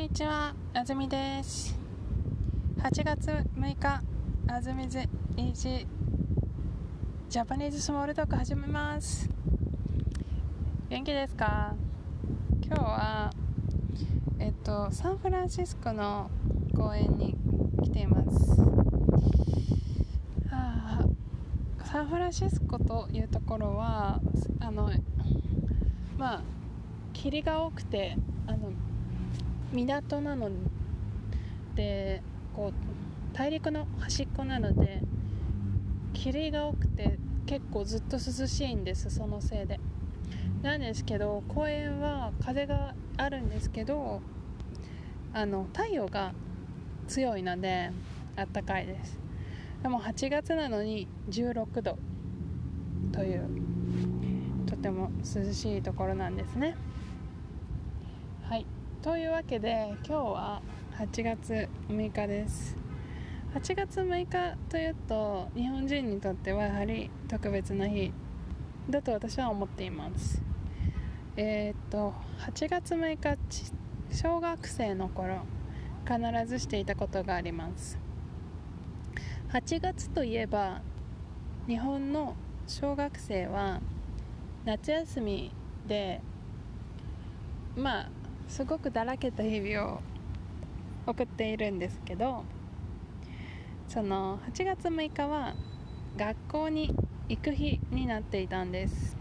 にちは、あずみです。8月6日、あずみずイージージャパニーズスモールトーク始めます。元気ですか？今日は、えっと、サンフランシスコの公園に来ています。はあサンフランシスコというところは、あの、まあ、霧が多くて、あの、港なのでこう大陸の端っこなので霧が多くて結構ずっと涼しいんですそのせいで。なんですけど公園は風があるんですけどあの太陽が強いのであったかいです。でも8月なのに16度というとても涼しいところなんですね。というわけで今日は8月6日です。8月6日というと日本人にとってはやはり特別な日だと私は思っています。えーっと8月6日小学生の頃必ずしていたことがあります。8月といえば日本の小学生は夏休みでまあすごくだらけた日々を送っているんですけどその8月6日は学校に行く日になっていたんです、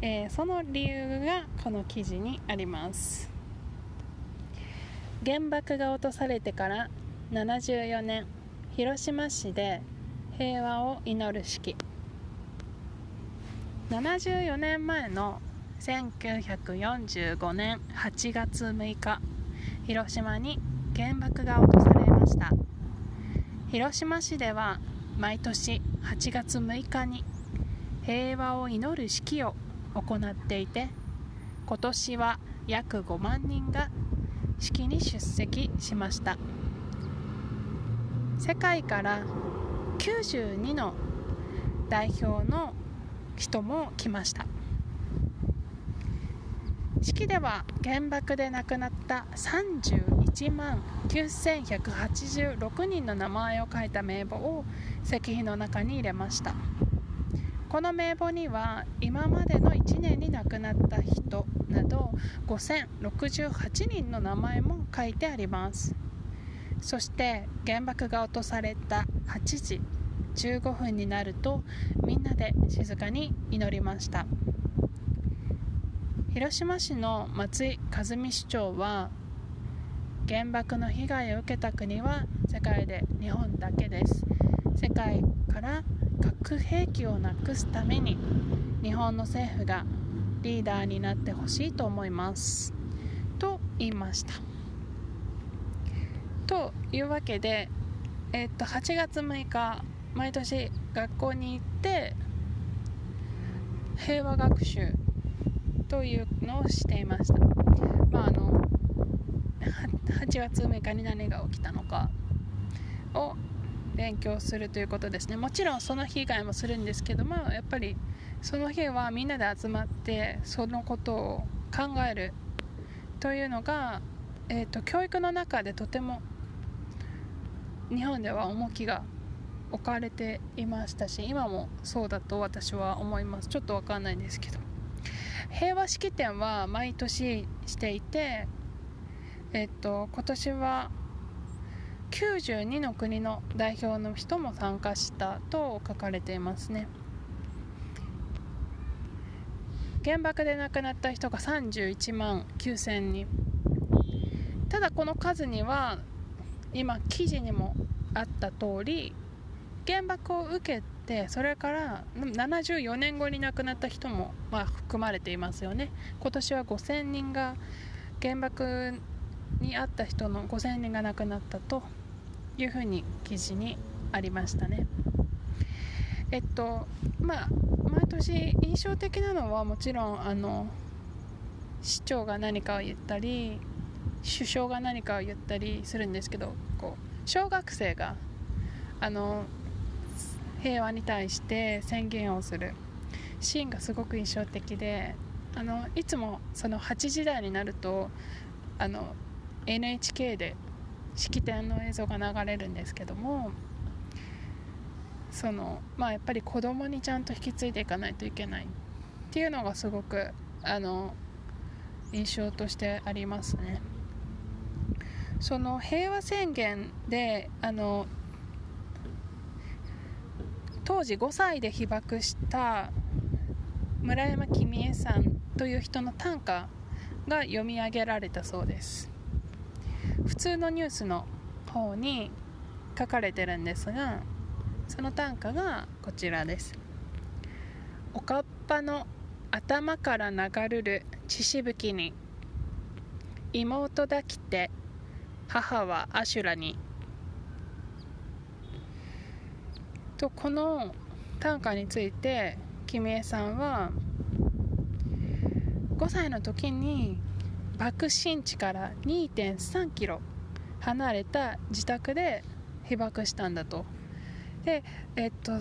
えーその理由がこの記事にあります。原爆が落とされてから74年広島市で平和を祈る式。74年前の1945年8月6日広島に原爆が落とされました。広島市では毎年8月6日に平和を祈る式を行っていて今年は約5万人が式に出席しました。世界から92の代表の人も来ました。式では原爆で亡くなった31万9186人の名前を書いた名簿を石碑の中に入れました。この名簿には今までの1年に亡くなった人など5068人の名前も書いてあります。そして原爆が落とされた8時15分になるとみんなで静かに祈りました。広島市の松井和美市長は原爆の被害を受けた国は世界で日本だけです。世界から核兵器をなくすために日本の政府がリーダーになってほしいと思います。と言いました。というわけで、えっと8月6日毎年学校に行って平和学習というのをしていました。まああの8月6日に何が起きたのかを勉強するということですね。もちろんその日以外もするんですけども、やっぱりその日はみんなで集まってそのことを考えるというのが、えー、と教育の中でとても日本では重きが置かれていましたし今もそうだと私は思いますちょっとわかんないんですけど平和式典は毎年していてえっと今年は92の国の代表の人も参加したと書かれていますね。原爆で亡くなった人が31万9000人。ただこの数には今記事にもあった通り原爆を受けてそれから74年後に亡くなった人も、まあ、含まれていますよね。今年は5000人が原爆にあった人の5000人が亡くなったというふうに記事にありましたね。えっとまあ毎年印象的なのはもちろんあの市長が何かを言ったり首相が何かを言ったりするんですけどこう小学生があの平和に対して宣言をするシーンがすごく印象的であのいつもその8時台になるとあの NHK で式典の映像が流れるんですけどもそのまあやっぱり子供にちゃんと引き継いでいかないといけないっていうのがすごくあの印象としてありますね。その平和宣言であの当時5歳で被爆した村山公恵さんという人の短歌が読み上げられたそうです。普通のニュースの方に書かれてるんですがその短歌がこちらです。おかっぱの頭から流るる血しぶきに妹抱きて母はアシュラにとこの短歌について君江さんは5歳の時に爆心地から2.3キロ離れた自宅で被爆したんだと。でえっと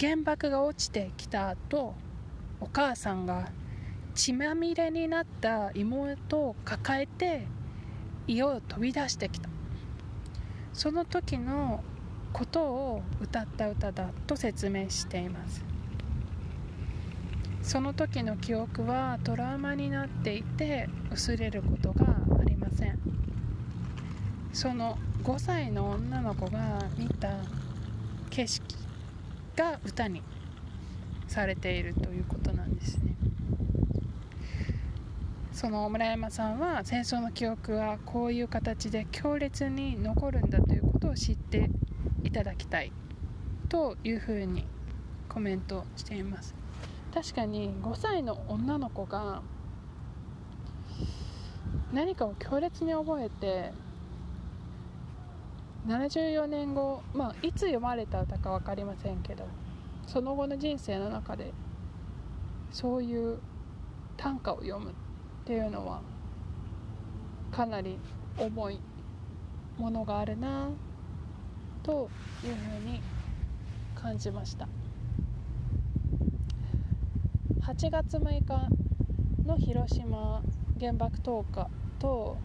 原爆が落ちてきた後お母さんが血まみれになった妹を抱えて家を飛び出してきた。その時のことを歌った歌だと説明しています。その時の記憶はトラウマになっていて薄れることがありません。その5歳の女の子が見た景色が歌にされているということなんですね。その村山さんは戦争の記憶はこういう形で強烈に残るんだということを知ってただきたいというふうにコメントしています。確かに5歳の女の子が何かを強烈に覚えて74年後、まあ、いつ読まれた歌か分かりませんけどその後の人生の中でそういう短歌を読むっていうのはかなり重いものがあるな。というふうに感じました。8月6日の広島原爆投下と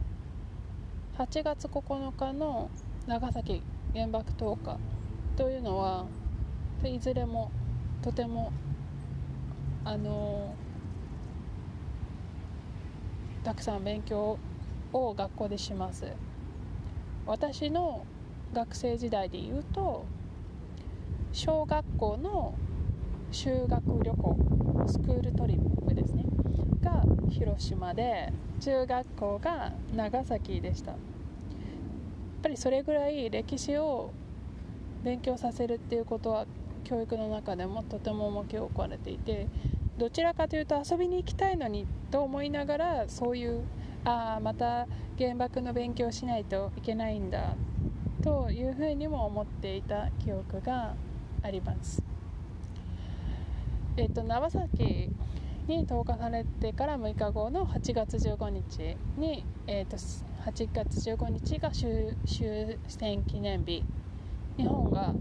8月9日の長崎原爆投下というのはいずれもとてもあのたくさん勉強を学校でします。私の学生時代で言うと小学校の修学旅行スクールトリップですね。が広島で中学校が長崎でした。やっぱりそれぐらい歴史を勉強させるっていうことは教育の中でもとても重きを置かれていてどちらかというと遊びに行きたいのにと思いながらそういうああまた原爆の勉強しないといけないんだというふうにも思っていた記憶があります。えっと、長崎に投下されてから6日後の8月15日に、えっと、8月15日が終戦記念日日本が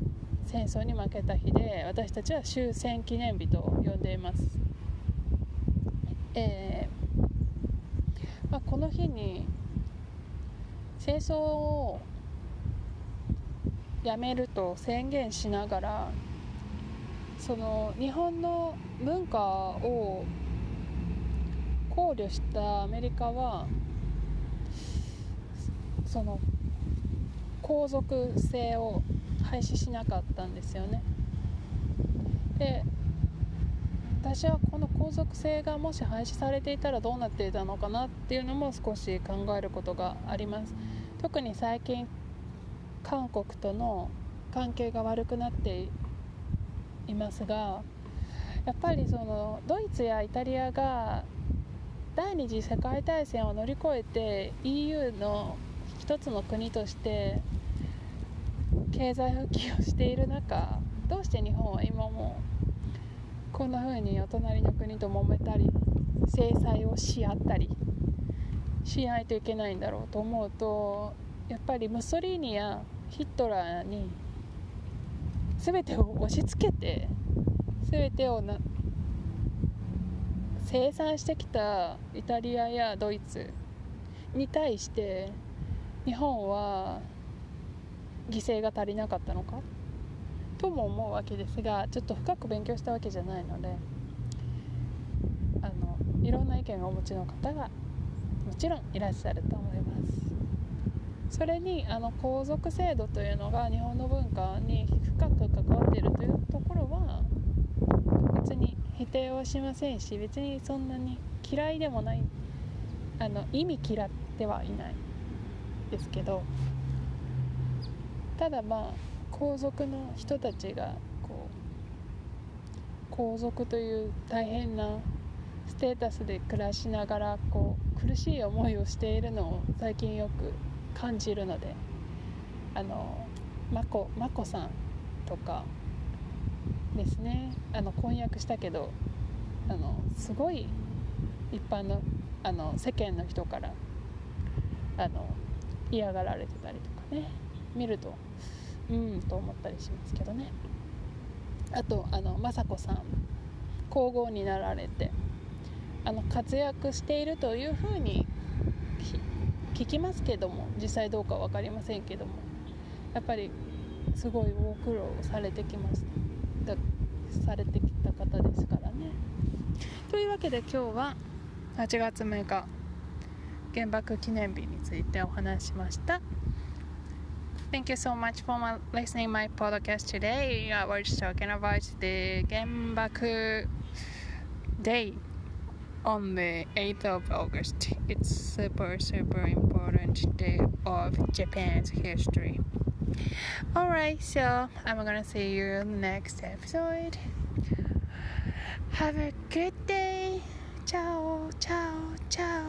戦争に負けた日で私たちは終戦記念日と呼んでいます、えーまあ、この日に戦争をやめると宣言しながらその日本の文化を考慮したアメリカはその皇族制を廃止しなかったんですよね。で私はこの皇族制がもし廃止されていたらどうなっていたのかなっていうのも少し考えることがあります。特に最近韓国との関係が悪くなっていますがやっぱりそのドイツやイタリアが第二次世界大戦を乗り越えて EU の一つの国として経済復帰をしている中どうして日本は今もこんな風にお隣の国と揉めたり制裁をし合ったりしないといけないんだろうと思うとやっぱりムッソリーニやヒトラーに全てを押し付けて全てをな生産してきたイタリアやドイツに対して日本は犠牲が足りなかったのか？とも思うわけですがちょっと深く勉強したわけじゃないのであのいろんな意見をお持ちの方がもちろんいらっしゃると思います。それにあの皇族制度というのが日本の文化に深く関わっているというところは別に否定はしませんし別にそんなに嫌いでもないあの意味嫌ってはいないですけどただまあ皇族の人たちがこう皇族という大変なステータスで暮らしながらこう苦しい思いをしているのを最近よく感じるのであの眞子眞子さんとかですね。あの婚約したけどあのすごい一般のあの世間の人からあの嫌がられてたりとかね。見るとうんと思ったりしますけどね。あとあの雅子さん皇后になられてあの活躍しているというふうに聞きますけども実際どうか分かりませんけどもやっぱりすごいご苦労されてきました。されてきた方ですからね。というわけで今日は8月6日原爆記念日についてお話しました。Thank you so much for my, listening my podcast today. I was talking about the Genbaku Day. On the 8th of August. It's super super important day of Japan's history. Alright, so I'm gonna see you next episode. Have a good day. Ciao, ciao, ciao.